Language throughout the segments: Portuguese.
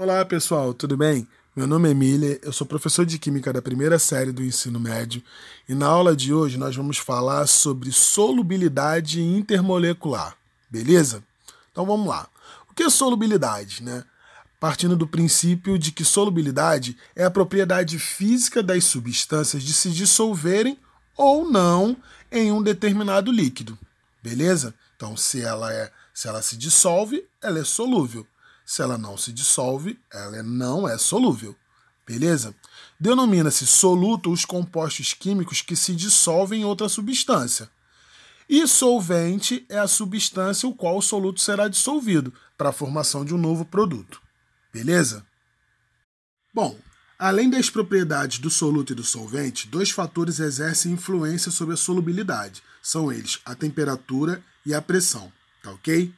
Olá pessoal, tudo bem? Meu nome é Emília, eu sou professor de Química da primeira série do ensino médio e na aula de hoje nós vamos falar sobre solubilidade intermolecular, beleza? Então vamos lá. O que é solubilidade, né? Partindo do princípio de que solubilidade é a propriedade física das substâncias de se dissolverem ou não em um determinado líquido, beleza? Então se ela é, se ela se dissolve, ela é solúvel. Se ela não se dissolve, ela não é solúvel. Beleza? Denomina-se soluto os compostos químicos que se dissolvem em outra substância. E solvente é a substância o qual o soluto será dissolvido para a formação de um novo produto. Beleza? Bom, além das propriedades do soluto e do solvente, dois fatores exercem influência sobre a solubilidade. São eles a temperatura e a pressão. Tá ok?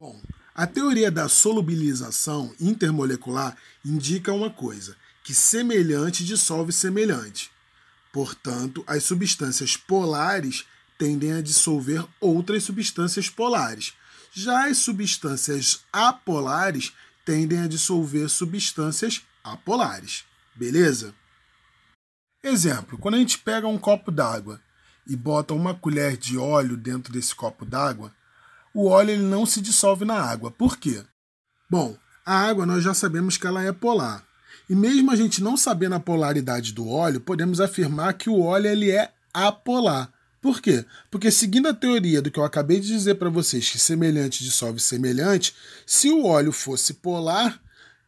Bom, a teoria da solubilização intermolecular indica uma coisa, que semelhante dissolve semelhante. Portanto, as substâncias polares tendem a dissolver outras substâncias polares. Já as substâncias apolares tendem a dissolver substâncias apolares. Beleza? Exemplo: quando a gente pega um copo d'água e bota uma colher de óleo dentro desse copo d'água, o óleo ele não se dissolve na água. Por quê? Bom, a água nós já sabemos que ela é polar. E mesmo a gente não sabendo a polaridade do óleo, podemos afirmar que o óleo ele é apolar. Por quê? Porque seguindo a teoria do que eu acabei de dizer para vocês, que semelhante dissolve semelhante, se o óleo fosse polar,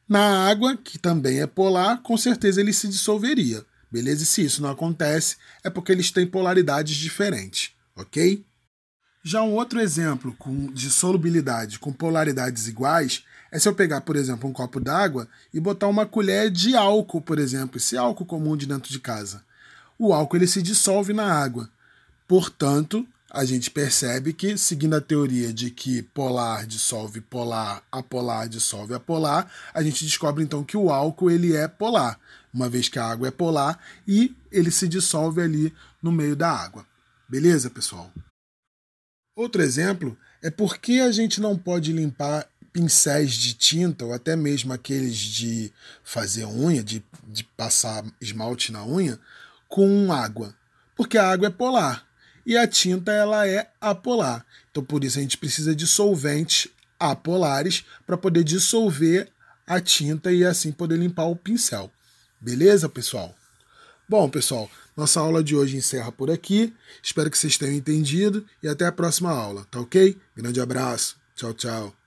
na água, que também é polar, com certeza ele se dissolveria. Beleza? E se isso não acontece, é porque eles têm polaridades diferentes, ok? Já um outro exemplo de solubilidade com polaridades iguais é se eu pegar, por exemplo, um copo d'água e botar uma colher de álcool, por exemplo, esse álcool comum de dentro de casa. O álcool ele se dissolve na água. Portanto, a gente percebe que, seguindo a teoria de que polar dissolve polar, apolar dissolve apolar, a gente descobre então que o álcool ele é polar, uma vez que a água é polar e ele se dissolve ali no meio da água. Beleza, pessoal? Outro exemplo é por que a gente não pode limpar pincéis de tinta ou até mesmo aqueles de fazer unha, de, de passar esmalte na unha, com água. Porque a água é polar e a tinta ela é apolar. Então por isso a gente precisa de solventes apolares para poder dissolver a tinta e assim poder limpar o pincel. Beleza, pessoal? Bom, pessoal, nossa aula de hoje encerra por aqui. Espero que vocês tenham entendido e até a próxima aula, tá ok? Grande abraço. Tchau, tchau.